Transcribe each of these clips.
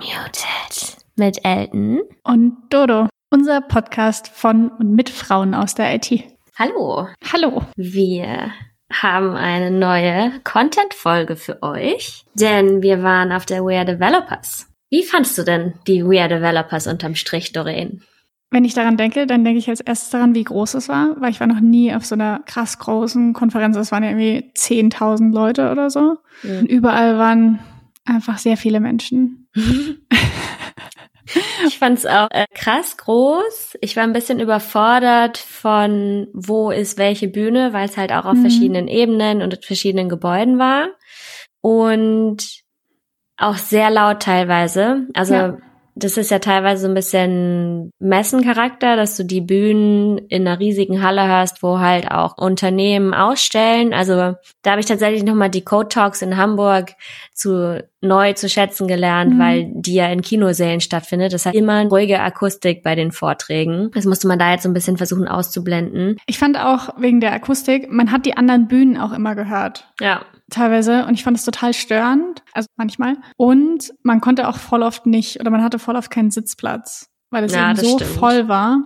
Unmuted mit Elton und Dodo, unser Podcast von und mit Frauen aus der IT. Hallo. Hallo. Wir haben eine neue Content-Folge für euch, denn wir waren auf der We Are Developers. Wie fandst du denn die We Are Developers unterm Strich, Doreen? Wenn ich daran denke, dann denke ich als erstes daran, wie groß es war, weil ich war noch nie auf so einer krass großen Konferenz. Es waren ja irgendwie 10.000 Leute oder so. Mhm. Und überall waren einfach sehr viele Menschen. ich fand es auch äh, krass groß. Ich war ein bisschen überfordert von, wo ist welche Bühne, weil es halt auch auf mhm. verschiedenen Ebenen und verschiedenen Gebäuden war. Und auch sehr laut teilweise. Also ja das ist ja teilweise so ein bisschen Messencharakter, dass du die Bühnen in einer riesigen Halle hast, wo halt auch Unternehmen ausstellen. Also da habe ich tatsächlich nochmal die Code Talks in Hamburg zu neu zu schätzen gelernt, mhm. weil die ja in Kinosälen stattfindet. Das hat immer ruhige Akustik bei den Vorträgen. Das musste man da jetzt so ein bisschen versuchen auszublenden. Ich fand auch wegen der Akustik, man hat die anderen Bühnen auch immer gehört. Ja teilweise und ich fand es total störend, also manchmal. Und man konnte auch voll oft nicht oder man hatte voll oft keinen Sitzplatz, weil es ja, eben so stimmt. voll war.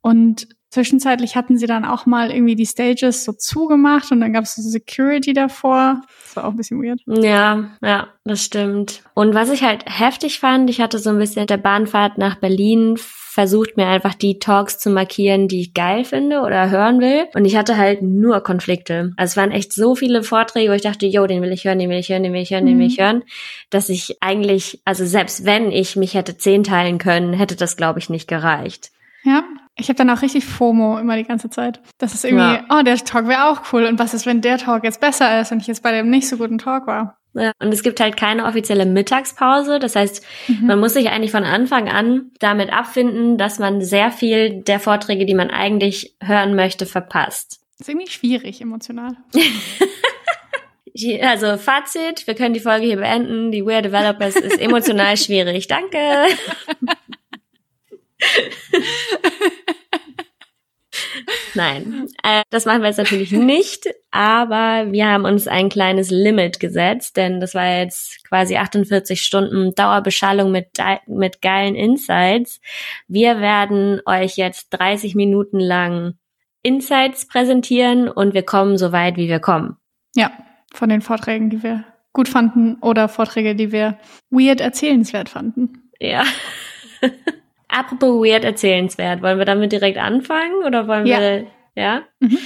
Und zwischenzeitlich hatten sie dann auch mal irgendwie die Stages so zugemacht und dann gab es so Security davor. Das war auch ein bisschen weird. Ja, ja, das stimmt. Und was ich halt heftig fand, ich hatte so ein bisschen der Bahnfahrt nach Berlin versucht mir einfach die Talks zu markieren, die ich geil finde oder hören will. Und ich hatte halt nur Konflikte. Also es waren echt so viele Vorträge, wo ich dachte, yo, den will ich hören, den will ich hören, den will ich hören, mhm. den will ich hören, dass ich eigentlich, also selbst wenn ich mich hätte zehn teilen können, hätte das, glaube ich, nicht gereicht. Ja, ich habe dann auch richtig FOMO immer die ganze Zeit. Das ist irgendwie, ja. oh, der Talk wäre auch cool. Und was ist, wenn der Talk jetzt besser ist und ich jetzt bei dem nicht so guten Talk war? Ja, und es gibt halt keine offizielle Mittagspause. Das heißt, mhm. man muss sich eigentlich von Anfang an damit abfinden, dass man sehr viel der Vorträge, die man eigentlich hören möchte, verpasst. Das ist irgendwie schwierig emotional. also Fazit, wir können die Folge hier beenden. Die Weird Developers ist emotional schwierig. Danke. Nein, äh, das machen wir jetzt natürlich nicht, aber wir haben uns ein kleines Limit gesetzt, denn das war jetzt quasi 48 Stunden Dauerbeschallung mit, mit geilen Insights. Wir werden euch jetzt 30 Minuten lang Insights präsentieren und wir kommen so weit, wie wir kommen. Ja, von den Vorträgen, die wir gut fanden oder Vorträge, die wir weird erzählenswert fanden. Ja. Apropos weird erzählenswert, wollen wir damit direkt anfangen oder wollen ja. wir, ja? Mhm.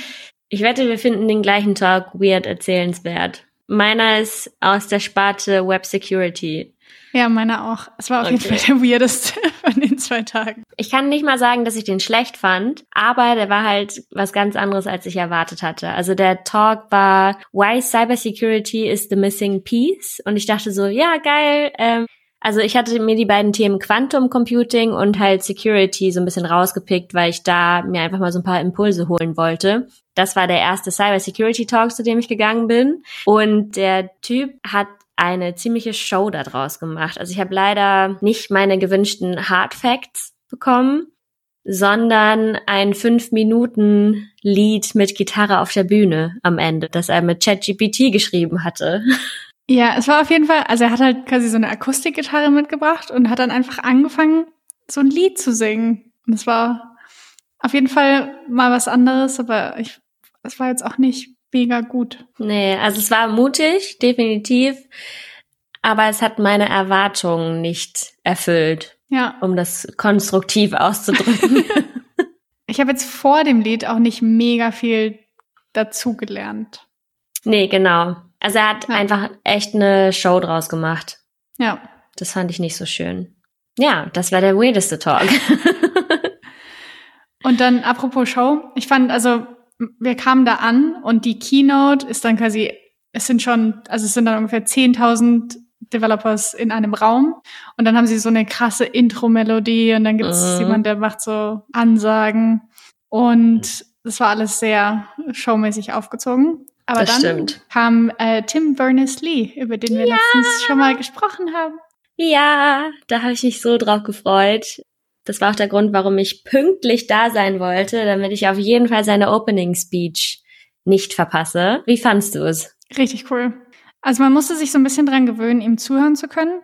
Ich wette, wir finden den gleichen Talk weird erzählenswert. Meiner ist aus der Sparte Web Security. Ja, meiner auch. Es war auf okay. jeden Fall der weirdeste von den zwei Tagen. Ich kann nicht mal sagen, dass ich den schlecht fand, aber der war halt was ganz anderes, als ich erwartet hatte. Also der Talk war Why Cybersecurity is the Missing Piece und ich dachte so, ja, geil, ähm, also ich hatte mir die beiden Themen Quantum Computing und halt Security so ein bisschen rausgepickt, weil ich da mir einfach mal so ein paar Impulse holen wollte. Das war der erste Cyber Security Talk, zu dem ich gegangen bin. Und der Typ hat eine ziemliche Show daraus gemacht. Also ich habe leider nicht meine gewünschten Hard Facts bekommen, sondern ein fünf Minuten Lied mit Gitarre auf der Bühne am Ende, das er mit ChatGPT geschrieben hatte. Ja, es war auf jeden Fall, also er hat halt quasi so eine Akustikgitarre mitgebracht und hat dann einfach angefangen, so ein Lied zu singen. Und es war auf jeden Fall mal was anderes, aber ich, es war jetzt auch nicht mega gut. Nee, also es war mutig, definitiv, aber es hat meine Erwartungen nicht erfüllt. Ja. Um das konstruktiv auszudrücken. ich habe jetzt vor dem Lied auch nicht mega viel dazugelernt. Nee, genau. Also er hat ja. einfach echt eine Show draus gemacht. Ja. Das fand ich nicht so schön. Ja, das war der weirdeste Talk. und dann apropos Show, ich fand, also wir kamen da an und die Keynote ist dann quasi, es sind schon, also es sind dann ungefähr 10.000 Developers in einem Raum und dann haben sie so eine krasse Intro-Melodie und dann gibt es uh. jemand, der macht so Ansagen und das war alles sehr showmäßig aufgezogen. Aber das dann stimmt. kam äh, Tim Berners-Lee, über den wir ja. letztens schon mal gesprochen haben. Ja, da habe ich mich so drauf gefreut. Das war auch der Grund, warum ich pünktlich da sein wollte, damit ich auf jeden Fall seine Opening Speech nicht verpasse. Wie fandst du es? Richtig cool. Also man musste sich so ein bisschen dran gewöhnen, ihm zuhören zu können.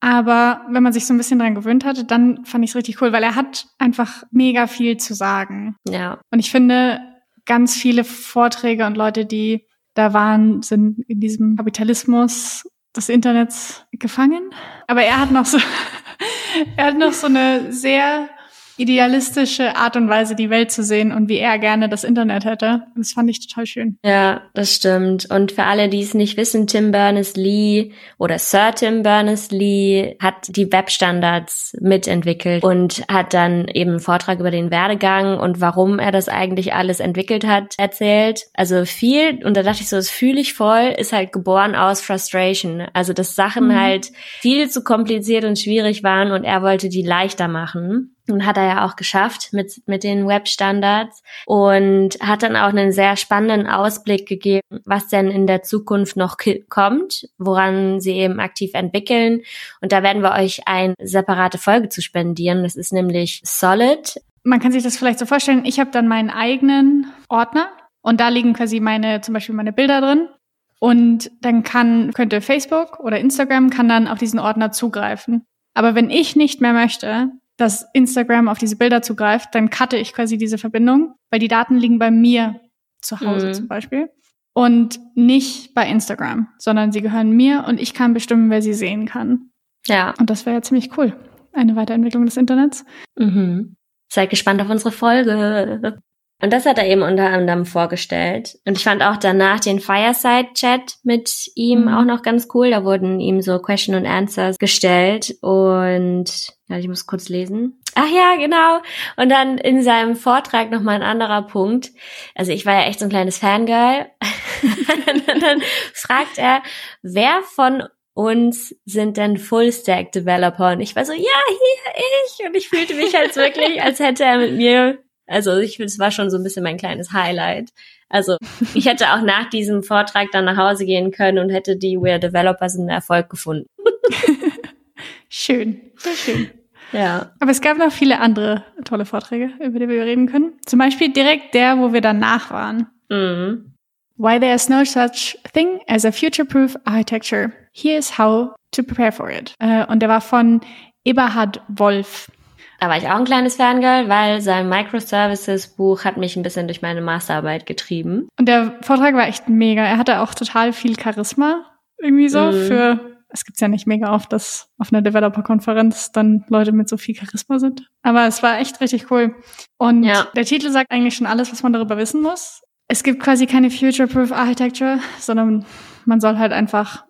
Aber wenn man sich so ein bisschen dran gewöhnt hatte, dann fand ich es richtig cool, weil er hat einfach mega viel zu sagen. Ja. Und ich finde, ganz viele Vorträge und Leute, die da waren, sind in diesem Kapitalismus des Internets gefangen. Aber er hat noch so, er hat noch so eine sehr idealistische Art und Weise, die Welt zu sehen und wie er gerne das Internet hätte. Das fand ich total schön. Ja, das stimmt. Und für alle, die es nicht wissen, Tim Berners-Lee oder Sir Tim Berners-Lee hat die Webstandards mitentwickelt und hat dann eben einen Vortrag über den Werdegang und warum er das eigentlich alles entwickelt hat, erzählt. Also viel, und da dachte ich so, das fühle ich voll, ist halt geboren aus Frustration. Also, dass Sachen mhm. halt viel zu kompliziert und schwierig waren und er wollte die leichter machen. Und hat er ja auch geschafft mit, mit den Webstandards und hat dann auch einen sehr spannenden Ausblick gegeben, was denn in der Zukunft noch kommt, woran sie eben aktiv entwickeln. Und da werden wir euch eine separate Folge zu spendieren. Das ist nämlich Solid. Man kann sich das vielleicht so vorstellen, ich habe dann meinen eigenen Ordner und da liegen quasi meine, zum Beispiel meine Bilder drin. Und dann kann, könnte Facebook oder Instagram kann dann auf diesen Ordner zugreifen. Aber wenn ich nicht mehr möchte, dass Instagram auf diese Bilder zugreift, dann cutte ich quasi diese Verbindung, weil die Daten liegen bei mir zu Hause mhm. zum Beispiel und nicht bei Instagram, sondern sie gehören mir und ich kann bestimmen, wer sie sehen kann. Ja. Und das wäre ja ziemlich cool. Eine Weiterentwicklung des Internets. Mhm. Seid gespannt auf unsere Folge. Und das hat er eben unter anderem vorgestellt. Und ich fand auch danach den Fireside-Chat mit ihm mhm. auch noch ganz cool. Da wurden ihm so Question and Answers gestellt. Und ja, ich muss kurz lesen. Ach ja, genau. Und dann in seinem Vortrag nochmal ein anderer Punkt. Also ich war ja echt so ein kleines Fangirl. und dann fragt er, wer von uns sind denn Full-Stack-Developer? Und ich war so, ja, hier ich. Und ich fühlte mich halt wirklich, als hätte er mit mir also ich finde, es war schon so ein bisschen mein kleines Highlight. Also ich hätte auch nach diesem Vortrag dann nach Hause gehen können und hätte die We're Developers einen Erfolg gefunden. schön, sehr schön. Ja. Aber es gab noch viele andere tolle Vorträge, über die wir reden können. Zum Beispiel direkt der, wo wir danach waren. Mhm. Why there is no such thing as a future-proof architecture. Here's how to prepare for it. Äh, und der war von Eberhard Wolf. Da war ich auch ein kleines Fangirl, weil sein Microservices-Buch hat mich ein bisschen durch meine Masterarbeit getrieben. Und der Vortrag war echt mega. Er hatte auch total viel Charisma irgendwie so mhm. für es gibt's ja nicht mega oft, dass auf einer Developer-Konferenz dann Leute mit so viel Charisma sind. Aber es war echt richtig cool. Und ja. der Titel sagt eigentlich schon alles, was man darüber wissen muss. Es gibt quasi keine Future-Proof Architecture, sondern man soll halt einfach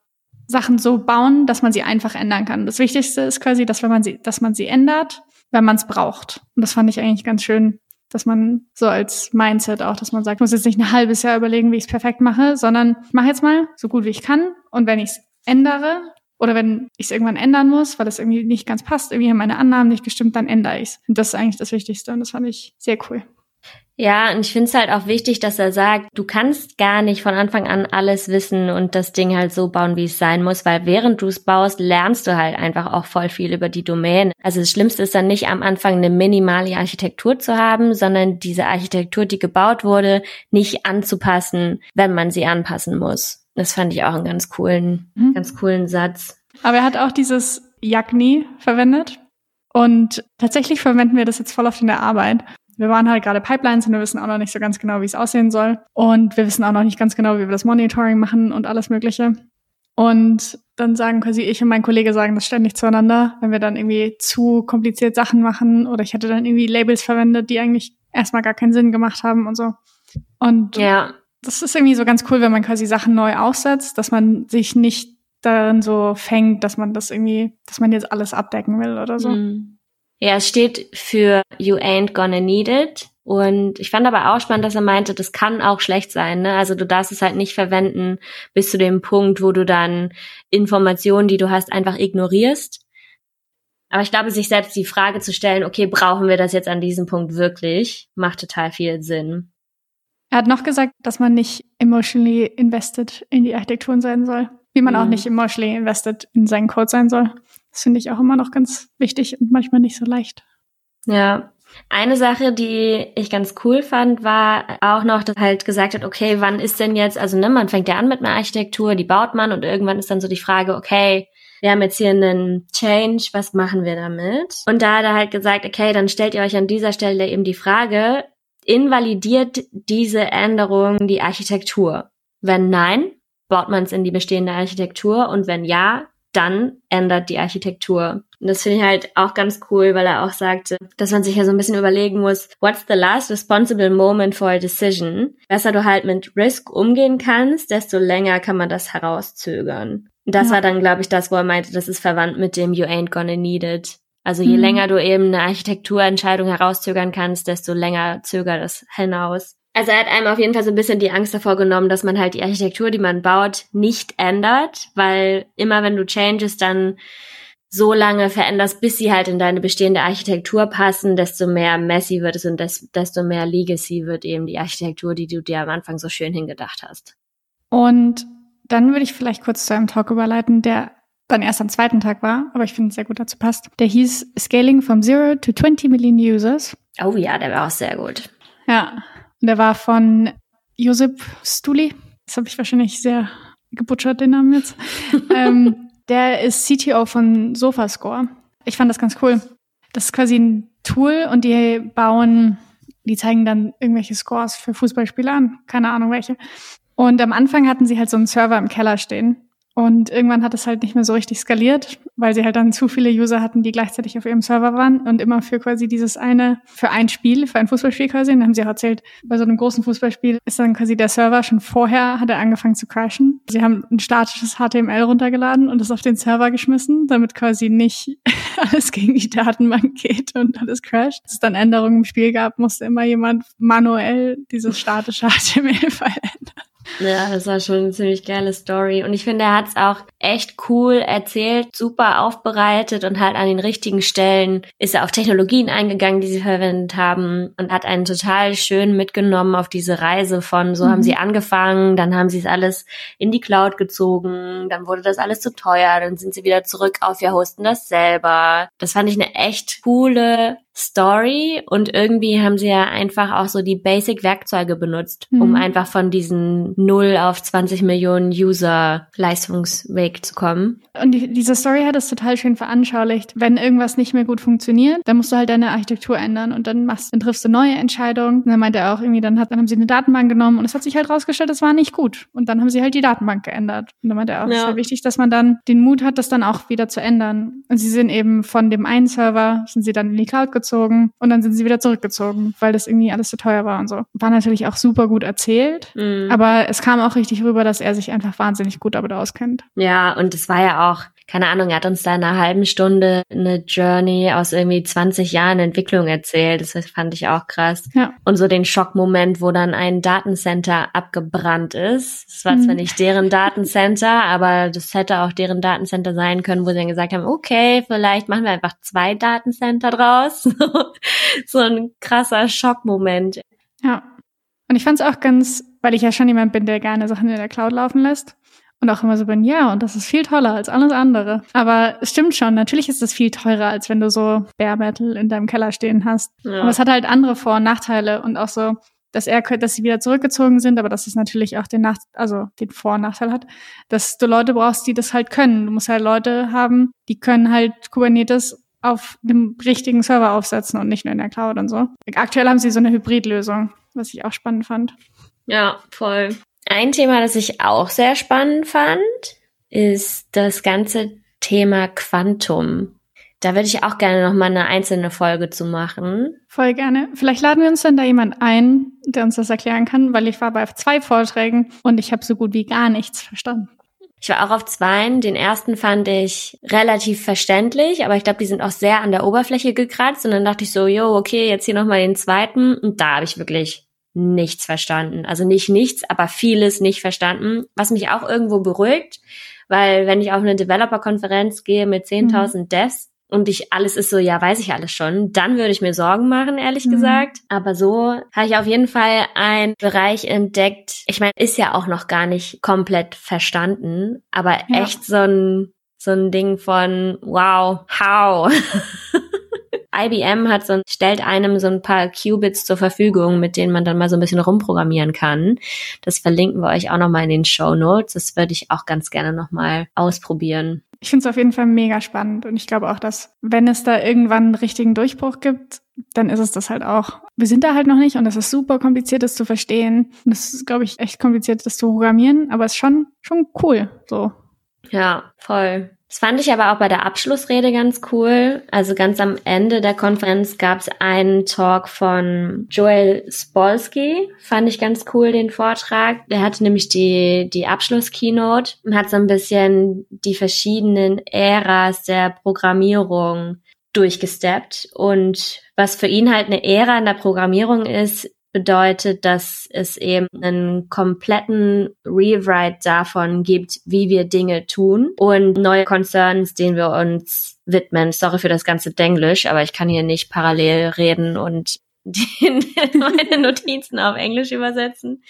Sachen so bauen, dass man sie einfach ändern kann. Das Wichtigste ist quasi, dass wenn man sie, dass man sie ändert, wenn man es braucht. Und das fand ich eigentlich ganz schön, dass man so als Mindset auch, dass man sagt, muss jetzt nicht ein halbes Jahr überlegen, wie ich es perfekt mache, sondern ich mache jetzt mal so gut wie ich kann. Und wenn ich es ändere oder wenn ich es irgendwann ändern muss, weil es irgendwie nicht ganz passt, irgendwie haben meine Annahmen nicht gestimmt, dann ändere ich es. Und das ist eigentlich das Wichtigste und das fand ich sehr cool. Ja, und ich finde es halt auch wichtig, dass er sagt, du kannst gar nicht von Anfang an alles wissen und das Ding halt so bauen, wie es sein muss, weil während du es baust, lernst du halt einfach auch voll viel über die Domäne. Also das Schlimmste ist dann nicht am Anfang eine minimale Architektur zu haben, sondern diese Architektur, die gebaut wurde, nicht anzupassen, wenn man sie anpassen muss. Das fand ich auch einen ganz coolen, mhm. ganz coolen Satz. Aber er hat auch dieses Jagni verwendet. Und tatsächlich verwenden wir das jetzt voll oft in der Arbeit wir waren halt gerade Pipelines und wir wissen auch noch nicht so ganz genau, wie es aussehen soll. Und wir wissen auch noch nicht ganz genau, wie wir das Monitoring machen und alles Mögliche. Und dann sagen quasi ich und mein Kollege sagen das ständig zueinander, wenn wir dann irgendwie zu kompliziert Sachen machen oder ich hätte dann irgendwie Labels verwendet, die eigentlich erstmal gar keinen Sinn gemacht haben und so. Und ja. das ist irgendwie so ganz cool, wenn man quasi Sachen neu aufsetzt, dass man sich nicht darin so fängt, dass man das irgendwie, dass man jetzt alles abdecken will oder so. Mhm. Ja, es steht für You ain't gonna need it. Und ich fand aber auch spannend, dass er meinte, das kann auch schlecht sein. Ne? Also du darfst es halt nicht verwenden bis zu dem Punkt, wo du dann Informationen, die du hast, einfach ignorierst. Aber ich glaube, sich selbst die Frage zu stellen, okay, brauchen wir das jetzt an diesem Punkt wirklich, macht total viel Sinn. Er hat noch gesagt, dass man nicht emotionally invested in die Architekturen sein soll. Wie man mhm. auch nicht emotionally invested in seinen Code sein soll. Das finde ich auch immer noch ganz wichtig und manchmal nicht so leicht. Ja. Eine Sache, die ich ganz cool fand, war auch noch, dass halt gesagt hat, okay, wann ist denn jetzt, also ne, man fängt ja an mit einer Architektur, die baut man und irgendwann ist dann so die Frage, okay, wir haben jetzt hier einen Change, was machen wir damit? Und da hat er halt gesagt, okay, dann stellt ihr euch an dieser Stelle eben die Frage, invalidiert diese Änderung die Architektur? Wenn nein, baut man es in die bestehende Architektur und wenn ja, dann ändert die Architektur. Und das finde ich halt auch ganz cool, weil er auch sagte, dass man sich ja so ein bisschen überlegen muss, what's the last responsible moment for a decision? Besser du halt mit Risk umgehen kannst, desto länger kann man das herauszögern. Und das ja. war dann, glaube ich, das, wo er meinte, das ist verwandt mit dem You ain't gonna need it. Also je mhm. länger du eben eine Architekturentscheidung herauszögern kannst, desto länger zögert es hinaus. Also er hat einem auf jeden Fall so ein bisschen die Angst davor genommen, dass man halt die Architektur, die man baut, nicht ändert, weil immer wenn du changes, dann so lange veränderst, bis sie halt in deine bestehende Architektur passen, desto mehr messy wird es und desto mehr Legacy wird eben die Architektur, die du dir am Anfang so schön hingedacht hast. Und dann würde ich vielleicht kurz zu einem Talk überleiten, der dann erst am zweiten Tag war, aber ich finde, sehr gut dazu passt. Der hieß Scaling from Zero to 20 Million Users. Oh ja, der war auch sehr gut. Ja, und der war von Josip Stuli. Das habe ich wahrscheinlich sehr gebutschert, den Namen jetzt. ähm, der ist CTO von SofaScore. Ich fand das ganz cool. Das ist quasi ein Tool und die bauen, die zeigen dann irgendwelche Scores für Fußballspieler an. Keine Ahnung welche. Und am Anfang hatten sie halt so einen Server im Keller stehen. Und irgendwann hat es halt nicht mehr so richtig skaliert, weil sie halt dann zu viele User hatten, die gleichzeitig auf ihrem Server waren und immer für quasi dieses eine, für ein Spiel, für ein Fußballspiel quasi. Und dann haben sie auch erzählt, bei so einem großen Fußballspiel ist dann quasi der Server schon vorher, hat er angefangen zu crashen. Sie haben ein statisches HTML runtergeladen und es auf den Server geschmissen, damit quasi nicht alles gegen die Datenbank geht und alles crasht. Dass es dann Änderungen im Spiel gab, musste immer jemand manuell dieses statische HTML-File ändern. Ja, das war schon eine ziemlich geile Story. Und ich finde, er hat es auch echt cool erzählt, super aufbereitet und halt an den richtigen Stellen ist er auf Technologien eingegangen, die sie verwendet haben und hat einen total schön mitgenommen auf diese Reise von, so mhm. haben sie angefangen, dann haben sie es alles in die Cloud gezogen, dann wurde das alles zu teuer, dann sind sie wieder zurück auf, wir hosten das selber. Das fand ich eine echt coole Story und irgendwie haben sie ja einfach auch so die Basic-Werkzeuge benutzt, mhm. um einfach von diesen 0 auf 20 Millionen User Leistungsweg zu kommen. Und die, diese Story hat es total schön veranschaulicht. Wenn irgendwas nicht mehr gut funktioniert, dann musst du halt deine Architektur ändern und dann machst, dann triffst du neue Entscheidungen. Und dann meinte er auch irgendwie, dann, hat, dann haben sie eine Datenbank genommen und es hat sich halt rausgestellt, das war nicht gut. Und dann haben sie halt die Datenbank geändert. Und dann meinte er auch, ja. es ist wichtig, dass man dann den Mut hat, das dann auch wieder zu ändern. Und sie sind eben von dem einen Server, sind sie dann in die Cloud gezogen gezogen und dann sind sie wieder zurückgezogen, weil das irgendwie alles zu teuer war und so. War natürlich auch super gut erzählt, mhm. aber es kam auch richtig rüber, dass er sich einfach wahnsinnig gut damit auskennt. Ja, und es war ja auch keine Ahnung, er hat uns da in einer halben Stunde eine Journey aus irgendwie 20 Jahren Entwicklung erzählt. Das fand ich auch krass. Ja. Und so den Schockmoment, wo dann ein Datencenter abgebrannt ist. Das war mhm. zwar nicht deren Datencenter, aber das hätte auch deren Datencenter sein können, wo sie dann gesagt haben, okay, vielleicht machen wir einfach zwei Datencenter draus. so ein krasser Schockmoment. Ja. Und ich fand es auch ganz, weil ich ja schon jemand bin, der gerne Sachen in der Cloud laufen lässt und auch immer so bin, ja, und das ist viel toller als alles andere. Aber es stimmt schon, natürlich ist es viel teurer, als wenn du so Bare Metal in deinem Keller stehen hast. Ja. Aber es hat halt andere Vor- und Nachteile und auch so, dass er, dass sie wieder zurückgezogen sind, aber dass es natürlich auch den Nach also den Vor- und Nachteil hat, dass du Leute brauchst, die das halt können. Du musst halt Leute haben, die können halt Kubernetes auf dem richtigen Server aufsetzen und nicht nur in der Cloud und so. Aktuell haben sie so eine Hybridlösung, was ich auch spannend fand. Ja, voll. Ein Thema, das ich auch sehr spannend fand, ist das ganze Thema Quantum. Da würde ich auch gerne noch mal eine einzelne Folge zu machen. Voll gerne. Vielleicht laden wir uns dann da jemand ein, der uns das erklären kann, weil ich war bei zwei Vorträgen und ich habe so gut wie gar nichts verstanden. Ich war auch auf zweien. Den ersten fand ich relativ verständlich, aber ich glaube, die sind auch sehr an der Oberfläche gekratzt. Und dann dachte ich so, jo, okay, jetzt hier nochmal den zweiten. Und da habe ich wirklich nichts verstanden. Also nicht nichts, aber vieles nicht verstanden, was mich auch irgendwo beruhigt, weil wenn ich auf eine Developer-Konferenz gehe mit 10.000 mhm. Devs und ich alles ist so, ja, weiß ich alles schon, dann würde ich mir Sorgen machen, ehrlich mhm. gesagt. Aber so habe ich auf jeden Fall einen Bereich entdeckt. Ich meine, ist ja auch noch gar nicht komplett verstanden, aber ja. echt so ein so ein Ding von wow, how. IBM hat so, stellt einem so ein paar Qubits zur Verfügung, mit denen man dann mal so ein bisschen rumprogrammieren kann. Das verlinken wir euch auch nochmal in den Show Notes. Das würde ich auch ganz gerne nochmal ausprobieren. Ich finde es auf jeden Fall mega spannend und ich glaube auch, dass wenn es da irgendwann einen richtigen Durchbruch gibt, dann ist es das halt auch. Wir sind da halt noch nicht und es ist super kompliziert, das zu verstehen. Und es ist, glaube ich, echt kompliziert, das zu programmieren, aber es ist schon, schon cool, so. Ja, voll. Das fand ich aber auch bei der Abschlussrede ganz cool. Also ganz am Ende der Konferenz gab es einen Talk von Joel Spolsky. Fand ich ganz cool, den Vortrag. Der hatte nämlich die, die Abschlusskeynote und hat so ein bisschen die verschiedenen Äras der Programmierung durchgesteppt. Und was für ihn halt eine Ära in der Programmierung ist, bedeutet, dass es eben einen kompletten Rewrite davon gibt, wie wir Dinge tun und neue Concerns, denen wir uns widmen. Sorry für das ganze Denglisch, aber ich kann hier nicht parallel reden und die, meine Notizen auf Englisch übersetzen.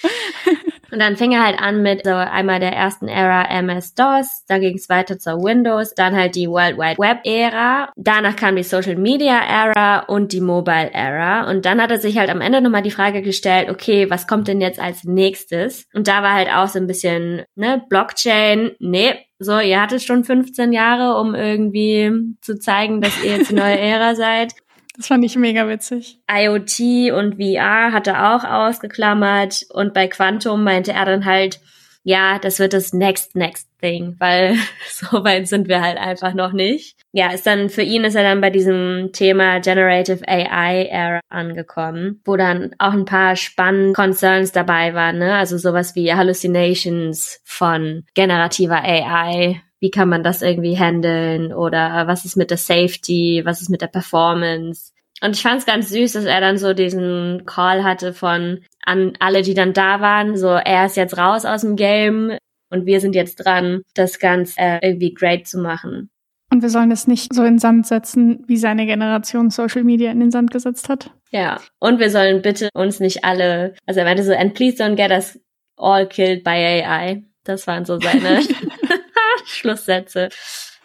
Und dann fing er halt an mit so einmal der ersten Ära MS-DOS, dann ging es weiter zur Windows, dann halt die World Wide Web-Ära, danach kam die Social Media-Ära und die Mobile-Ära. Und dann hat er sich halt am Ende nochmal die Frage gestellt, okay, was kommt denn jetzt als nächstes? Und da war halt auch so ein bisschen, ne, Blockchain, nee, so, ihr hattet schon 15 Jahre, um irgendwie zu zeigen, dass ihr jetzt die neue Ära seid. Das fand ich mega witzig. IoT und VR hat er auch ausgeklammert und bei Quantum meinte er dann halt, ja, das wird das next next thing, weil so weit sind wir halt einfach noch nicht. Ja, ist dann für ihn ist er dann bei diesem Thema Generative AI Era angekommen, wo dann auch ein paar spannende Concerns dabei waren, ne? Also sowas wie Hallucinations von generativer AI, wie kann man das irgendwie handeln oder was ist mit der Safety, was ist mit der Performance. Und ich fand es ganz süß, dass er dann so diesen Call hatte von an alle, die dann da waren, so er ist jetzt raus aus dem Game und wir sind jetzt dran, das Ganze äh, irgendwie great zu machen. Und wir sollen es nicht so in den Sand setzen, wie seine Generation Social Media in den Sand gesetzt hat. Ja, und wir sollen bitte uns nicht alle, also er meinte so, and please don't get us all killed by AI. Das waren so seine Schlusssätze.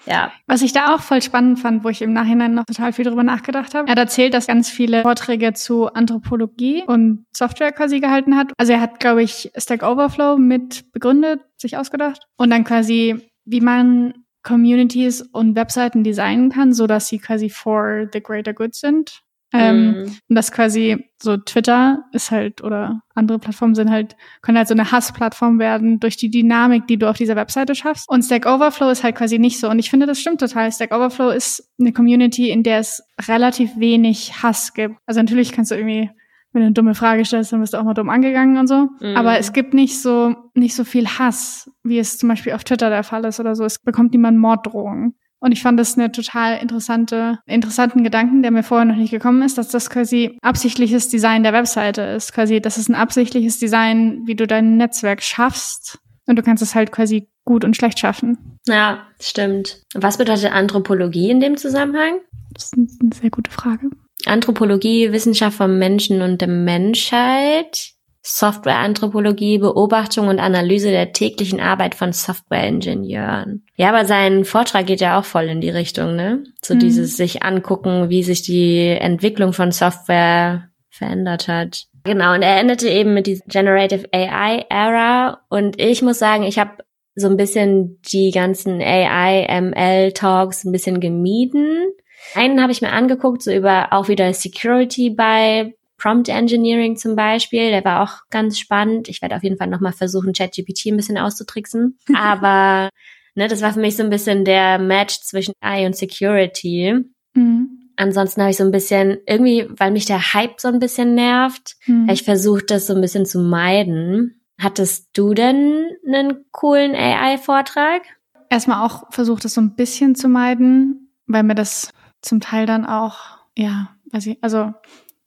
Ja. Was ich da auch voll spannend fand, wo ich im Nachhinein noch total viel drüber nachgedacht habe. Er hat erzählt, dass ganz viele Vorträge zu Anthropologie und Software quasi gehalten hat. Also er hat, glaube ich, Stack Overflow mit begründet, sich ausgedacht. Und dann quasi, wie man Communities und Webseiten designen kann, so dass sie quasi for the greater good sind. Ähm, mm. Und das quasi so Twitter ist halt oder andere Plattformen sind halt, können halt so eine Hassplattform werden durch die Dynamik, die du auf dieser Webseite schaffst. Und Stack Overflow ist halt quasi nicht so. Und ich finde, das stimmt total. Stack Overflow ist eine Community, in der es relativ wenig Hass gibt. Also natürlich kannst du irgendwie wenn du eine dumme Frage stellst, dann wirst du auch mal dumm angegangen und so. Mhm. Aber es gibt nicht so, nicht so viel Hass, wie es zum Beispiel auf Twitter der Fall ist oder so. Es bekommt niemand Morddrohungen. Und ich fand das eine total interessante, interessanten Gedanken, der mir vorher noch nicht gekommen ist, dass das quasi absichtliches Design der Webseite ist. Quasi, das ist ein absichtliches Design, wie du dein Netzwerk schaffst. Und du kannst es halt quasi gut und schlecht schaffen. Ja, stimmt. Was bedeutet Anthropologie in dem Zusammenhang? Das ist eine sehr gute Frage. Anthropologie, Wissenschaft vom Menschen und der Menschheit. Softwareanthropologie, Beobachtung und Analyse der täglichen Arbeit von Softwareingenieuren. Ja, aber sein Vortrag geht ja auch voll in die Richtung, ne? So mhm. dieses sich angucken, wie sich die Entwicklung von Software verändert hat. Genau, und er endete eben mit dieser Generative AI Era und ich muss sagen, ich habe so ein bisschen die ganzen AI ML Talks ein bisschen gemieden. Einen habe ich mir angeguckt, so über auch wieder Security bei Prompt Engineering zum Beispiel, der war auch ganz spannend. Ich werde auf jeden Fall nochmal versuchen, ChatGPT ein bisschen auszutricksen. Aber ne, das war für mich so ein bisschen der Match zwischen AI und Security. Mhm. Ansonsten habe ich so ein bisschen, irgendwie, weil mich der Hype so ein bisschen nervt, mhm. ich versucht, das so ein bisschen zu meiden. Hattest du denn einen coolen AI-Vortrag? Erstmal auch versucht, das so ein bisschen zu meiden, weil mir das zum Teil dann auch, ja, weiß ich, also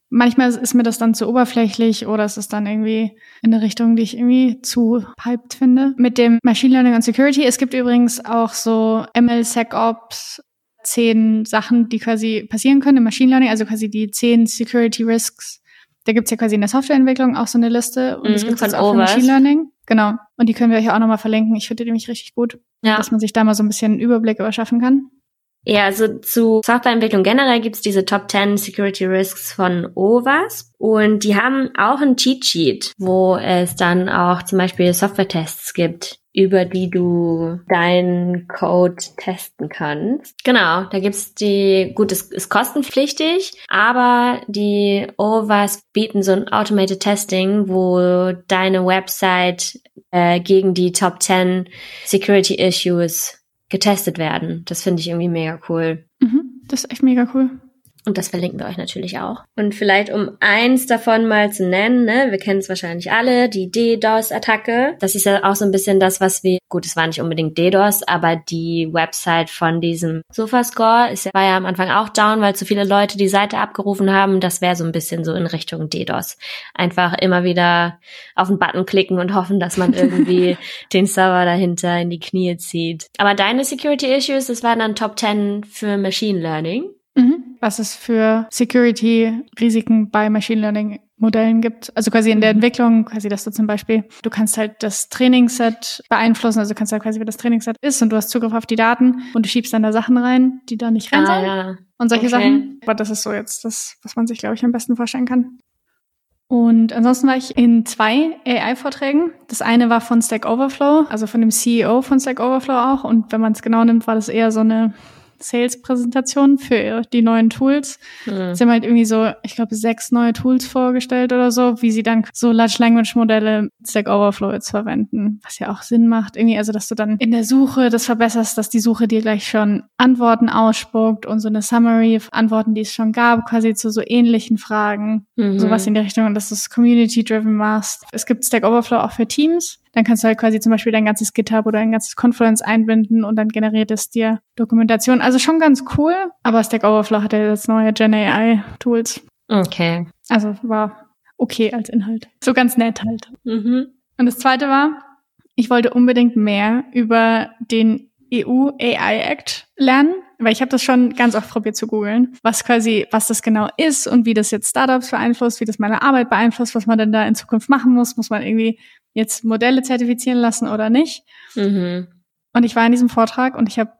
manchmal ist mir das dann zu oberflächlich oder es ist dann irgendwie in eine Richtung, die ich irgendwie zu hyped finde. Mit dem Machine Learning und Security. Es gibt übrigens auch so ML SecOps zehn Sachen, die quasi passieren können im Machine Learning, also quasi die zehn Security Risks. Da gibt's ja quasi in der Softwareentwicklung auch so eine Liste und es mhm, gibt auch für Machine Learning. Genau. Und die können wir euch auch nochmal verlinken. Ich finde die nämlich richtig gut, ja. dass man sich da mal so ein bisschen einen Überblick überschaffen kann. Ja, also zu Softwareentwicklung generell gibt's diese Top 10 Security Risks von OWASP und die haben auch ein Cheat Sheet, wo es dann auch zum Beispiel Software-Tests gibt über die du deinen Code testen kannst. Genau, da gibt's die, gut, es ist kostenpflichtig, aber die OWASP bieten so ein Automated Testing, wo deine Website äh, gegen die Top 10 Security Issues getestet werden. Das finde ich irgendwie mega cool. Mhm, das ist echt mega cool. Und das verlinken wir euch natürlich auch. Und vielleicht um eins davon mal zu nennen, ne, wir kennen es wahrscheinlich alle, die DDoS-Attacke. Das ist ja auch so ein bisschen das, was wir, gut, es war nicht unbedingt DDoS, aber die Website von diesem Sofascore ist, war ja am Anfang auch down, weil zu viele Leute die Seite abgerufen haben. Das wäre so ein bisschen so in Richtung DDoS. Einfach immer wieder auf den Button klicken und hoffen, dass man irgendwie den Server dahinter in die Knie zieht. Aber deine Security Issues, das waren dann Top 10 für Machine Learning. Mhm. Was es für Security-Risiken bei Machine Learning Modellen gibt. Also quasi in der mhm. Entwicklung, quasi, dass du zum Beispiel, du kannst halt das Trainingsset beeinflussen, also du kannst halt quasi, wie das Trainingsset ist und du hast Zugriff auf die Daten und du schiebst dann da Sachen rein, die da nicht rein ah, sollen. Ja. Und solche okay. Sachen. Aber das ist so jetzt das, was man sich, glaube ich, am besten vorstellen kann. Und ansonsten war ich in zwei AI-Vorträgen. Das eine war von Stack Overflow, also von dem CEO von Stack Overflow auch. Und wenn man es genau nimmt, war das eher so eine Sales-Präsentation für die neuen Tools. Mhm. Sie haben halt irgendwie so, ich glaube, sechs neue Tools vorgestellt oder so, wie sie dann so Large Language Modelle Stack Overflow jetzt verwenden, was ja auch Sinn macht. Irgendwie, also, dass du dann in der Suche das verbesserst, dass die Suche dir gleich schon Antworten ausspuckt und so eine Summary Antworten, die es schon gab, quasi zu so ähnlichen Fragen. Mhm. Sowas in die Richtung, und dass du es community-driven machst. Es gibt Stack Overflow auch für Teams dann kannst du halt quasi zum Beispiel dein ganzes GitHub oder dein ganzes Confluence einbinden und dann generiert es dir Dokumentation. Also schon ganz cool, aber Stack Overflow hat ja jetzt neue Gen AI Tools. Okay. Also war okay als Inhalt. So ganz nett halt. Mhm. Und das zweite war, ich wollte unbedingt mehr über den EU AI Act lernen, weil ich habe das schon ganz oft probiert zu googeln, was quasi, was das genau ist und wie das jetzt Startups beeinflusst, wie das meine Arbeit beeinflusst, was man denn da in Zukunft machen muss. Muss man irgendwie jetzt Modelle zertifizieren lassen oder nicht. Mhm. Und ich war in diesem Vortrag und ich habe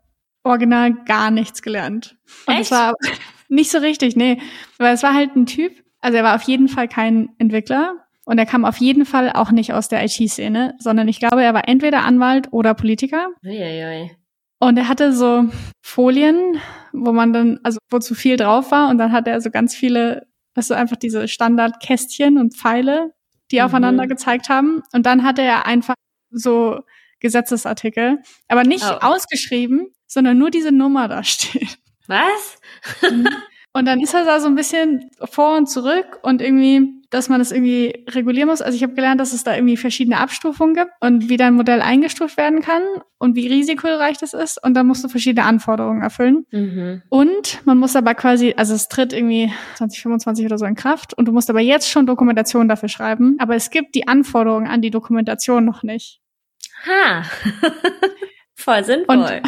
original gar nichts gelernt. Und Echt? es war nicht so richtig, nee. Weil es war halt ein Typ, also er war auf jeden Fall kein Entwickler und er kam auf jeden Fall auch nicht aus der IT-Szene, sondern ich glaube, er war entweder Anwalt oder Politiker. Uiuiui. Und er hatte so Folien, wo man dann, also wo zu viel drauf war und dann hatte er so ganz viele, also einfach diese Standardkästchen und Pfeile, die mhm. aufeinander gezeigt haben. Und dann hatte er einfach so Gesetzesartikel, aber nicht oh. ausgeschrieben, sondern nur diese Nummer da steht. Was? Und dann ist er da so ein bisschen vor und zurück und irgendwie, dass man das irgendwie regulieren muss. Also ich habe gelernt, dass es da irgendwie verschiedene Abstufungen gibt und wie dein Modell eingestuft werden kann und wie risikoreich das ist. Und dann musst du verschiedene Anforderungen erfüllen. Mhm. Und man muss aber quasi, also es tritt irgendwie 2025 oder so in Kraft und du musst aber jetzt schon Dokumentation dafür schreiben. Aber es gibt die Anforderungen an die Dokumentation noch nicht. Ha. Voll sinnvoll. Und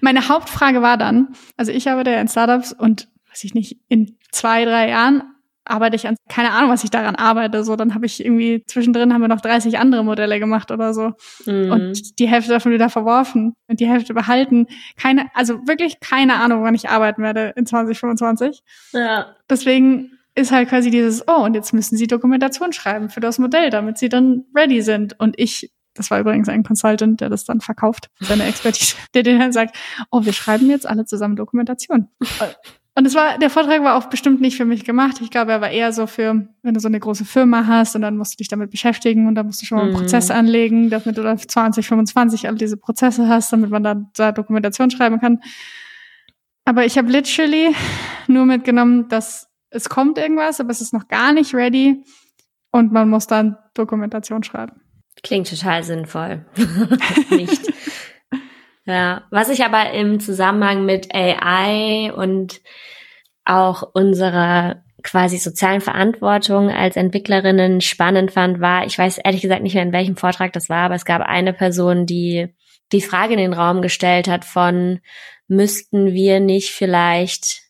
meine Hauptfrage war dann, also ich arbeite ja in Startups und weiß ich nicht, in zwei, drei Jahren arbeite ich an, keine Ahnung, was ich daran arbeite. So, dann habe ich irgendwie zwischendrin haben wir noch 30 andere Modelle gemacht oder so. Mhm. Und die Hälfte davon wieder verworfen und die Hälfte behalten. Keine, also wirklich keine Ahnung, wann ich arbeiten werde in 2025. Ja. Deswegen ist halt quasi dieses, oh, und jetzt müssen sie Dokumentation schreiben für das Modell, damit sie dann ready sind. Und ich das war übrigens ein Consultant, der das dann verkauft, seine Expertise, der den dann sagt, oh, wir schreiben jetzt alle zusammen Dokumentation. Und es war, der Vortrag war auch bestimmt nicht für mich gemacht. Ich glaube, er war eher so für, wenn du so eine große Firma hast und dann musst du dich damit beschäftigen und dann musst du schon mal einen mhm. Prozess anlegen, damit du dann 2025 alle diese Prozesse hast, damit man dann da Dokumentation schreiben kann. Aber ich habe literally nur mitgenommen, dass es kommt irgendwas, aber es ist noch gar nicht ready und man muss dann Dokumentation schreiben. Klingt total sinnvoll. Nicht. ja, was ich aber im Zusammenhang mit AI und auch unserer quasi sozialen Verantwortung als Entwicklerinnen spannend fand, war, ich weiß ehrlich gesagt nicht mehr, in welchem Vortrag das war, aber es gab eine Person, die die Frage in den Raum gestellt hat von, müssten wir nicht vielleicht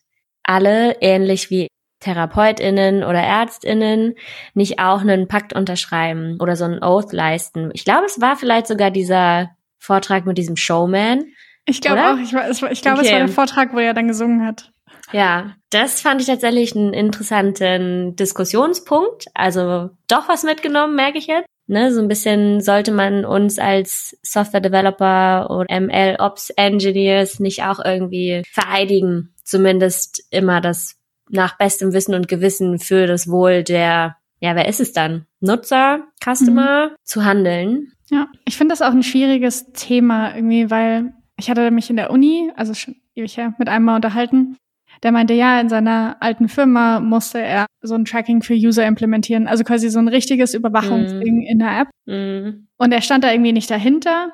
alle, ähnlich wie TherapeutInnen oder ÄrztInnen nicht auch einen Pakt unterschreiben oder so einen Oath leisten. Ich glaube, es war vielleicht sogar dieser Vortrag mit diesem Showman. Ich glaube auch, ich, ich glaube, okay. es war der Vortrag, wo er dann gesungen hat. Ja, das fand ich tatsächlich einen interessanten Diskussionspunkt. Also doch was mitgenommen, merke ich jetzt. Ne, so ein bisschen sollte man uns als Software Developer oder ML Ops Engineers nicht auch irgendwie vereidigen, zumindest immer das nach bestem Wissen und Gewissen für das Wohl der, ja, wer ist es dann? Nutzer, Customer, mhm. zu handeln. Ja, ich finde das auch ein schwieriges Thema irgendwie, weil ich hatte mich in der Uni, also schon ewig her, mit einem mal unterhalten der meinte, ja, in seiner alten Firma musste er so ein Tracking für User implementieren, also quasi so ein richtiges Überwachungsding mm. in der App. Mm. Und er stand da irgendwie nicht dahinter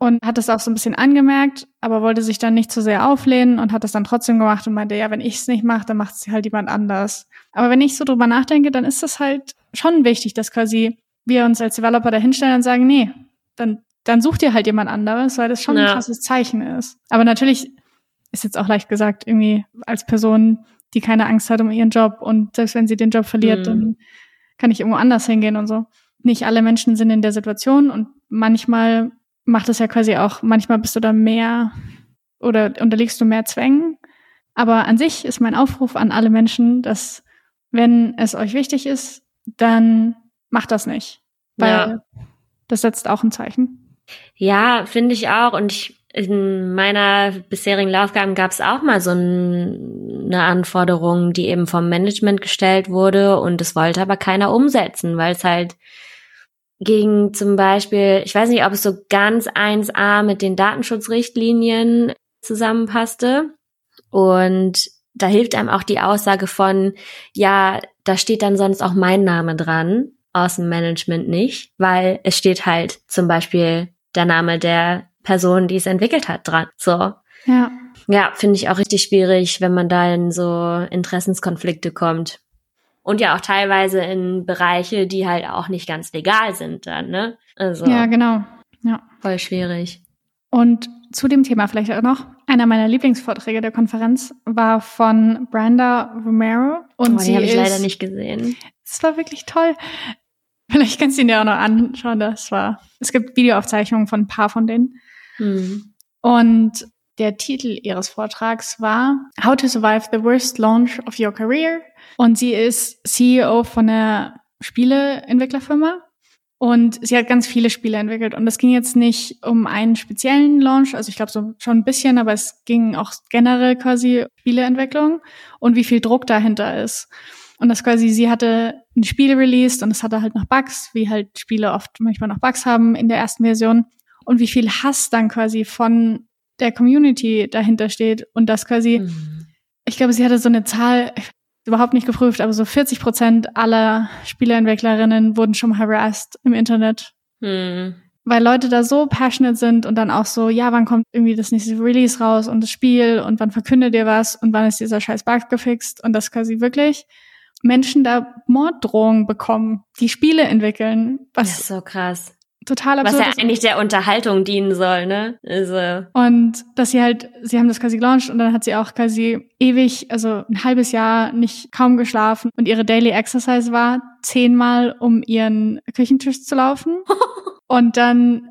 und hat das auch so ein bisschen angemerkt, aber wollte sich dann nicht zu sehr auflehnen und hat es dann trotzdem gemacht und meinte, ja, wenn ich es nicht mache, dann macht es halt jemand anders. Aber wenn ich so drüber nachdenke, dann ist das halt schon wichtig, dass quasi wir uns als Developer dahinstellen und sagen, nee, dann dann sucht ihr halt jemand anderes, weil das schon ja. ein krasses Zeichen ist. Aber natürlich ist jetzt auch leicht gesagt, irgendwie als Person, die keine Angst hat um ihren Job und selbst wenn sie den Job verliert, mhm. dann kann ich irgendwo anders hingehen und so. Nicht alle Menschen sind in der Situation und manchmal macht es ja quasi auch, manchmal bist du da mehr oder unterliegst du mehr Zwängen. Aber an sich ist mein Aufruf an alle Menschen, dass wenn es euch wichtig ist, dann macht das nicht. Weil ja. das setzt auch ein Zeichen. Ja, finde ich auch. Und ich in meiner bisherigen Laufbahn gab es auch mal so ein, eine Anforderung, die eben vom Management gestellt wurde und es wollte aber keiner umsetzen, weil es halt gegen zum Beispiel, ich weiß nicht, ob es so ganz 1a mit den Datenschutzrichtlinien zusammenpasste und da hilft einem auch die Aussage von, ja, da steht dann sonst auch mein Name dran, aus dem Management nicht, weil es steht halt zum Beispiel der Name der Person, die es entwickelt hat, dran. So. Ja. Ja, finde ich auch richtig schwierig, wenn man da in so Interessenskonflikte kommt. Und ja auch teilweise in Bereiche, die halt auch nicht ganz legal sind dann, ne? Also. Ja, genau. Ja. Voll schwierig. Und zu dem Thema vielleicht auch noch. Einer meiner Lieblingsvorträge der Konferenz war von Brenda Romero. Und oh, die habe ich leider nicht gesehen. Es war wirklich toll. Vielleicht kannst du ihn dir auch noch anschauen. Das war. Es gibt Videoaufzeichnungen von ein paar von denen. Mhm. Und der Titel ihres Vortrags war How to Survive the Worst Launch of Your Career. Und sie ist CEO von einer Spieleentwicklerfirma. Und sie hat ganz viele Spiele entwickelt. Und es ging jetzt nicht um einen speziellen Launch, also ich glaube so schon ein bisschen, aber es ging auch generell quasi Spieleentwicklung und wie viel Druck dahinter ist. Und das quasi, sie hatte ein Spiel released und es hatte halt noch Bugs, wie halt Spiele oft manchmal noch Bugs haben in der ersten Version und wie viel Hass dann quasi von der Community dahinter steht und das quasi, mhm. ich glaube, sie hatte so eine Zahl, überhaupt nicht geprüft, aber so 40 Prozent aller Spieleentwicklerinnen wurden schon harassed im Internet. Mhm. Weil Leute da so passionate sind und dann auch so, ja, wann kommt irgendwie das nächste Release raus und das Spiel und wann verkündet ihr was und wann ist dieser scheiß Bug gefixt und das quasi wirklich Menschen da Morddrohungen bekommen, die Spiele entwickeln. Was das ist so krass total absurd. Was ja eigentlich der Unterhaltung dienen soll, ne? Also. Und dass sie halt, sie haben das quasi gelauncht und dann hat sie auch quasi ewig, also ein halbes Jahr nicht kaum geschlafen und ihre Daily Exercise war zehnmal um ihren Küchentisch zu laufen. und dann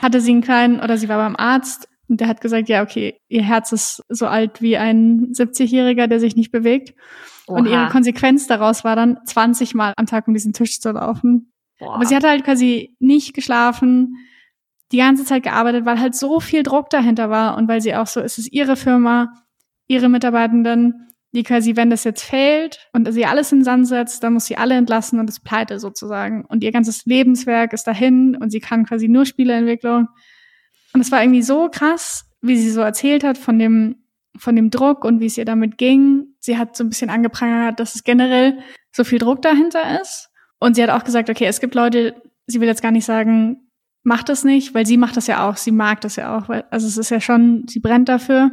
hatte sie einen kleinen, oder sie war beim Arzt und der hat gesagt, ja, okay, ihr Herz ist so alt wie ein 70-Jähriger, der sich nicht bewegt. Oha. Und ihre Konsequenz daraus war dann 20 Mal am Tag um diesen Tisch zu laufen. Boah. Aber sie hat halt quasi nicht geschlafen, die ganze Zeit gearbeitet, weil halt so viel Druck dahinter war und weil sie auch so, es ist ihre Firma, ihre Mitarbeitenden, die quasi, wenn das jetzt fehlt und sie alles in den Sand setzt, dann muss sie alle entlassen und ist pleite sozusagen. Und ihr ganzes Lebenswerk ist dahin und sie kann quasi nur Spieleentwicklung. Und es war irgendwie so krass, wie sie so erzählt hat von dem, von dem Druck und wie es ihr damit ging. Sie hat so ein bisschen angeprangert, dass es generell so viel Druck dahinter ist. Und sie hat auch gesagt, okay, es gibt Leute, sie will jetzt gar nicht sagen, macht das nicht, weil sie macht das ja auch, sie mag das ja auch, weil, also es ist ja schon, sie brennt dafür.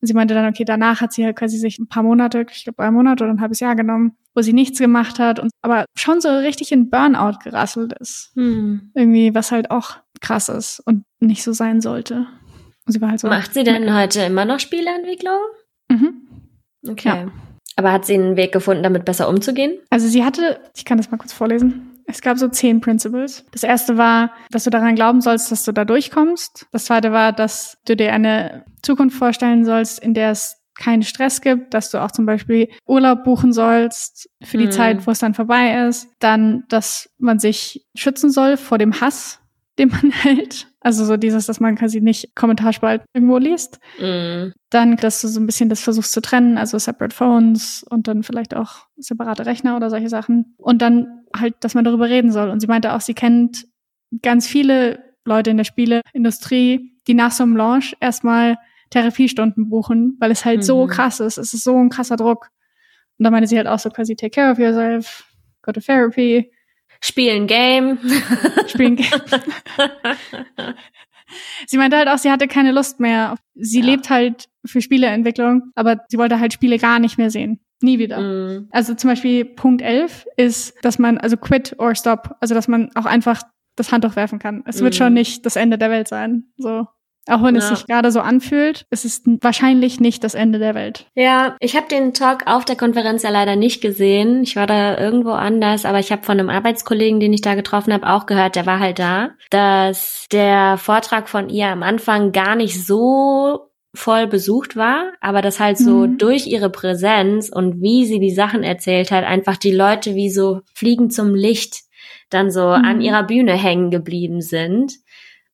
Und sie meinte dann, okay, danach hat sie halt quasi sich ein paar Monate, ich glaube ein Monat oder ein halbes Jahr genommen, wo sie nichts gemacht hat und aber schon so richtig in Burnout gerasselt ist. Hm. Irgendwie, was halt auch krass ist und nicht so sein sollte. Und sie war halt so. Macht sie denn heute immer noch Spieleentwicklung? Mhm. Okay. Ja. Aber hat sie einen Weg gefunden, damit besser umzugehen? Also sie hatte, ich kann das mal kurz vorlesen. Es gab so zehn Principles. Das erste war, dass du daran glauben sollst, dass du da durchkommst. Das zweite war, dass du dir eine Zukunft vorstellen sollst, in der es keinen Stress gibt, dass du auch zum Beispiel Urlaub buchen sollst für die Mhm. Zeit, wo es dann vorbei ist. Dann, dass man sich schützen soll vor dem Hass, den man hält. Also so dieses, dass man quasi nicht Kommentarspalt irgendwo liest. Mm. Dann, dass du so ein bisschen das versuchst zu trennen, also separate Phones und dann vielleicht auch separate Rechner oder solche Sachen. Und dann halt, dass man darüber reden soll. Und sie meinte auch, sie kennt ganz viele Leute in der Spieleindustrie, die nach so einem Launch erstmal Therapiestunden buchen, weil es halt so Mhm. krass ist. Es ist so ein krasser Druck. Und da meinte sie halt auch so quasi, take care of yourself, go to therapy, Spielen Game. spielen. sie meinte halt auch, sie hatte keine Lust mehr. Sie Ja. lebt halt für Spieleentwicklung, aber sie wollte halt Spiele gar nicht mehr sehen. Nie wieder. Mm. Also zum Beispiel Punkt 11 ist, dass man, also quit or stop, also dass man auch einfach das Handtuch werfen kann. Es wird Mhm. schon nicht das Ende der Welt sein. So. Auch wenn es Ja. sich gerade so anfühlt, es ist wahrscheinlich nicht das Ende der Welt. Ja, ich habe den Talk auf der Konferenz ja leider nicht gesehen. Ich war da irgendwo anders, aber ich habe von einem Arbeitskollegen, den ich da getroffen habe, auch gehört, der war halt da, dass der Vortrag von ihr am Anfang gar nicht so voll besucht war, aber dass halt so Mhm. durch ihre Präsenz und wie sie die Sachen erzählt hat, einfach die Leute wie so fliegen zum Licht dann so Mhm. an ihrer Bühne hängen geblieben sind.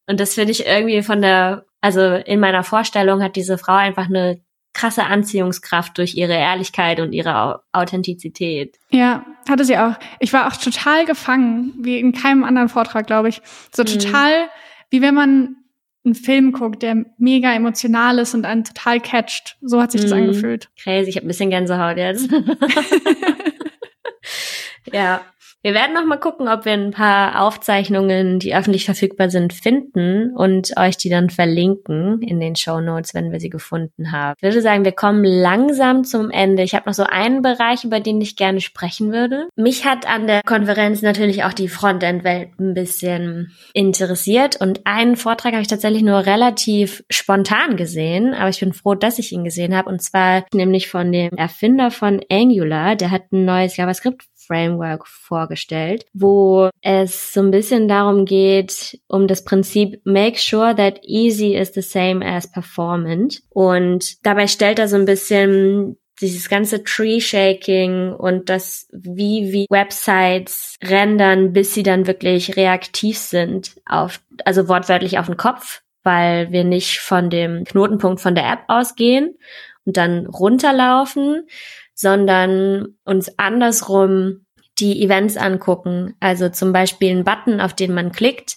Und das finde ich irgendwie von der, also in meiner Vorstellung hat diese Frau einfach eine krasse Anziehungskraft durch ihre Ehrlichkeit und ihre Au Authentizität. Ja, hatte sie auch. Ich war auch total gefangen, wie in keinem anderen Vortrag, glaube ich. So Mhm. total, wie wenn man einen Film guckt, der mega emotional ist und einen total catcht. So hat sich das Mhm. angefühlt. Crazy, ich habe ein bisschen Gänsehaut jetzt. ja. Wir werden noch mal gucken, ob wir ein paar Aufzeichnungen, die öffentlich verfügbar sind, finden und euch die dann verlinken in den Show Notes, wenn wir sie gefunden haben. Ich würde sagen, wir kommen langsam zum Ende. Ich habe noch so einen Bereich, über den ich gerne sprechen würde. Mich hat an der Konferenz natürlich auch die Frontend-Welt ein bisschen interessiert und einen Vortrag habe ich tatsächlich nur relativ spontan gesehen, aber ich bin froh, dass ich ihn gesehen habe und zwar nämlich von dem Erfinder von Angular, der hat ein neues JavaScript Framework vorgestellt, wo es so ein bisschen darum geht, um das Prinzip make sure that easy is the same as performant. Und dabei stellt er so ein bisschen dieses ganze Tree-Shaking und das, wie, wie Websites rendern, bis sie dann wirklich reaktiv sind auf, also wortwörtlich auf den Kopf, weil wir nicht von dem Knotenpunkt von der App ausgehen und dann runterlaufen, sondern uns andersrum die Events angucken. Also zum Beispiel einen Button, auf den man klickt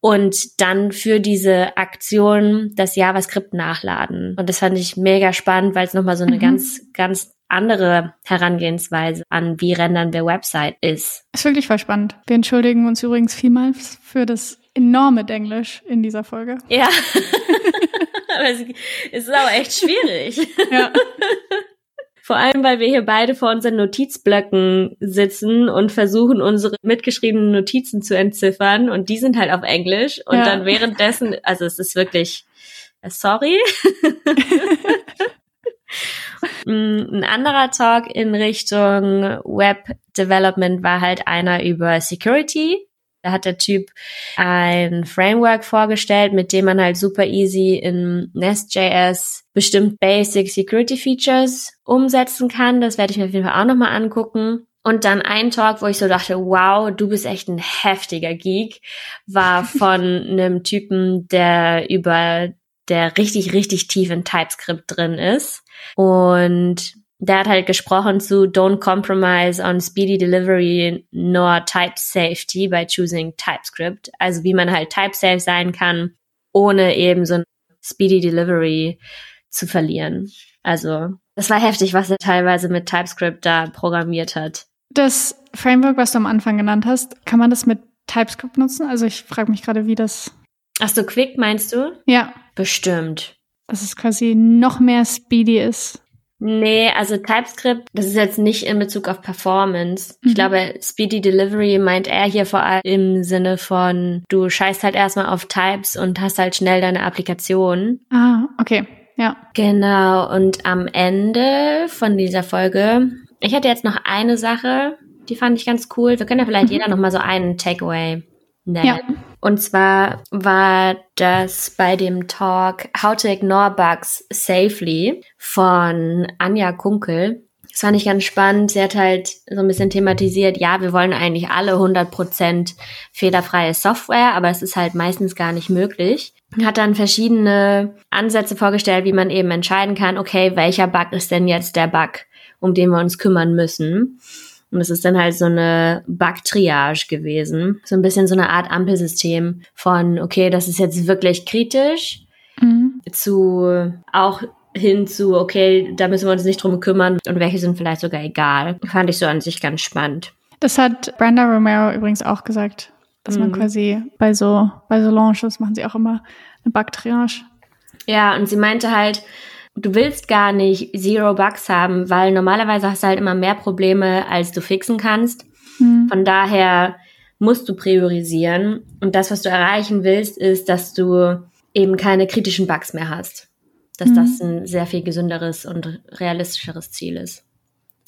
und dann für diese Aktion das JavaScript nachladen. Und das fand ich mega spannend, weil es nochmal so eine Mhm. ganz, ganz andere Herangehensweise an, wie rendern wir Website ist. Ist wirklich voll spannend. Wir entschuldigen uns übrigens vielmals für das enorme Denglisch in dieser Folge. Ja. Aber es ist aber echt schwierig. Ja. Vor allem, weil wir hier beide vor unseren Notizblöcken sitzen und versuchen, unsere mitgeschriebenen Notizen zu entziffern. Und die sind halt auf Englisch. Und Ja. dann währenddessen, also es ist wirklich, äh, sorry. Mm, Ein anderer Talk in Richtung Web Development war halt einer über Security. Da hat der Typ ein Framework vorgestellt, mit dem man halt super easy in Nest.js bestimmt Basic Security Features umsetzen kann. Das werde ich mir auf jeden Fall auch nochmal angucken. Und dann ein Talk, wo ich so dachte, wow, du bist echt ein heftiger Geek, war von einem Typen, der über, der richtig, richtig tief in TypeScript drin ist. Und der hat halt gesprochen zu Don't compromise on speedy delivery nor type safety by choosing TypeScript. Also wie man halt type safe sein kann, ohne eben so ein speedy delivery zu verlieren. Also das war heftig, was er teilweise mit TypeScript da programmiert hat. Das Framework, was du am Anfang genannt hast, kann man das mit TypeScript nutzen? Also ich frage mich gerade, wie das. Ach so, Quick meinst du? Ja, Bestimmt. dass es quasi noch mehr speedy ist. Nee, also TypeScript, das ist jetzt nicht in Bezug auf Performance. Ich Mhm. glaube, Speedy Delivery meint er hier vor allem im Sinne von, du scheißt halt erstmal auf Types und hast halt schnell deine Applikation. Ah, okay. Ja. Genau, und am Ende von dieser Folge, ich hatte jetzt noch eine Sache, die fand ich ganz cool. Wir können ja vielleicht Mhm. jeder noch mal so einen Takeaway nennen. Ja. Und zwar war das bei dem Talk How to Ignore Bugs Safely von Anja Kunkel. Das fand ich ganz spannend. Sie hat halt so ein bisschen thematisiert, ja, wir wollen eigentlich alle 100% fehlerfreie Software, aber es ist halt meistens gar nicht möglich. Hat dann verschiedene Ansätze vorgestellt, wie man eben entscheiden kann, okay, welcher Bug ist denn jetzt der Bug, um den wir uns kümmern müssen. Und es ist dann halt so eine Bug-Triage gewesen. So ein bisschen so eine Art Ampelsystem von, okay, das ist jetzt wirklich kritisch, mhm. zu auch hin zu, okay, da müssen wir uns nicht drum kümmern und welche sind vielleicht sogar egal. Fand ich so an sich ganz spannend. Das hat Brenda Romero übrigens auch gesagt, dass mhm. man quasi bei so, bei so Launches machen sie auch immer eine Bug-Triage. Ja, und sie meinte halt, du willst gar nicht Zero Bugs haben, weil normalerweise hast du halt immer mehr Probleme, als du fixen kannst. Mhm. Von daher musst du priorisieren. Und das, was du erreichen willst, ist, dass du eben keine kritischen Bugs mehr hast dass mhm. das ein sehr viel gesünderes und realistischeres Ziel ist.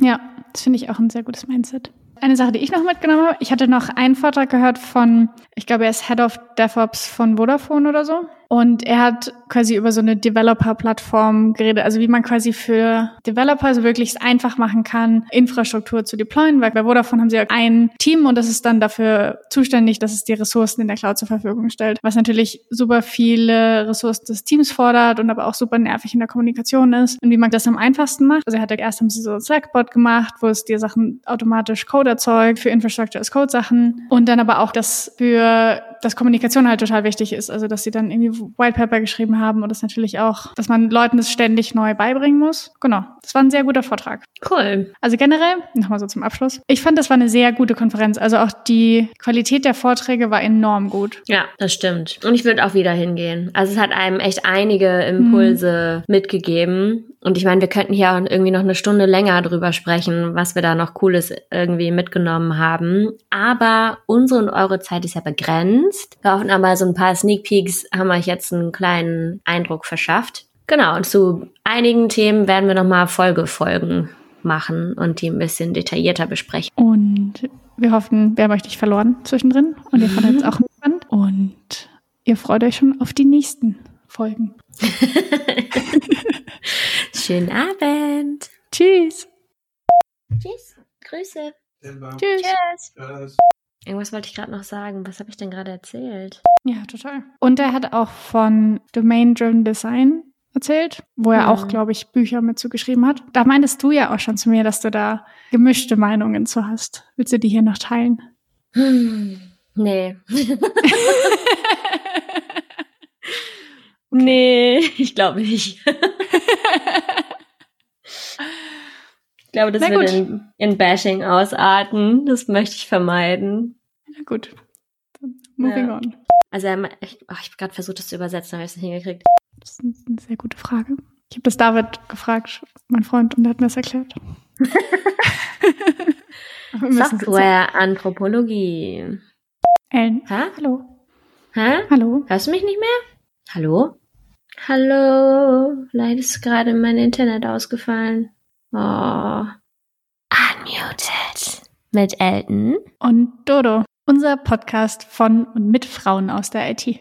Ja, das finde ich auch ein sehr gutes Mindset. Eine Sache, die ich noch mitgenommen habe, ich hatte noch einen Vortrag gehört von, ich glaube, er ist Head of DevOps von Vodafone oder so. Und er hat quasi über so eine Developer-Plattform geredet, also wie man quasi für Developer so wirklich einfach machen kann, Infrastruktur zu deployen, weil bei Vodafone haben sie ja ein Team und das ist dann dafür zuständig, dass es die Ressourcen in der Cloud zur Verfügung stellt, was natürlich super viele Ressourcen des Teams fordert und aber auch super nervig in der Kommunikation ist und wie man das am einfachsten macht. Also er hat erst haben sie so ein Slackbot gemacht, wo es dir Sachen automatisch Code erzeugt für Infrastructure as Code Sachen und dann aber auch das für dass Kommunikation halt total wichtig ist. Also, dass sie dann irgendwie White Paper geschrieben haben und das natürlich auch, dass man Leuten das ständig neu beibringen muss. Genau. Das war ein sehr guter Vortrag. Cool. Also generell, nochmal so zum Abschluss. Ich fand, das war eine sehr gute Konferenz. Also auch die Qualität der Vorträge war enorm gut. Ja, das stimmt. Und ich würde auch wieder hingehen. Also es hat einem echt einige Impulse mhm. mitgegeben. Und ich meine, wir könnten hier auch irgendwie noch eine Stunde länger drüber sprechen, was wir da noch Cooles irgendwie mitgenommen haben. Aber unsere und eure Zeit ist ja begrenzt. Wir hoffen aber, so ein paar Sneak Peeks haben euch jetzt einen kleinen Eindruck verschafft. Genau, und zu einigen Themen werden wir nochmal Folgefolgen machen und die ein bisschen detaillierter besprechen. Und wir hoffen, wir haben euch nicht verloren zwischendrin und ihr fandet es auch spannend. Und ihr freut euch schon auf die nächsten Folgen. Schönen Abend. Tschüss. Tschüss. Grüße. Tschüss. Tschüss. Irgendwas wollte ich gerade noch sagen. Was habe ich denn gerade erzählt? Ja, total. Und er hat auch von Domain Driven Design erzählt, wo er mhm. auch, glaube ich, Bücher mit zugeschrieben hat. Da meintest du ja auch schon zu mir, dass du da gemischte Meinungen zu hast. Willst du die hier noch teilen? Hm, nee. nee, ich glaube nicht. ich glaube, das wird in, in, Bashing ausarten. Das möchte ich vermeiden. Na gut. moving ja. on. Also ich, oh, ich habe gerade versucht, das zu übersetzen, aber ich es nicht hingekriegt. Das ist eine sehr gute Frage. Ich habe das David gefragt, mein Freund, und er hat mir das erklärt. Software-Anthropologie. Ellen. Hä? Hallo. Hä? Hallo. Hörst du mich nicht mehr? Hallo? Hallo. Leider ist gerade mein Internet ausgefallen. Oh. Unmuted. Mit Elton. Und Dodo. Unser Podcast von und mit Frauen aus der IT.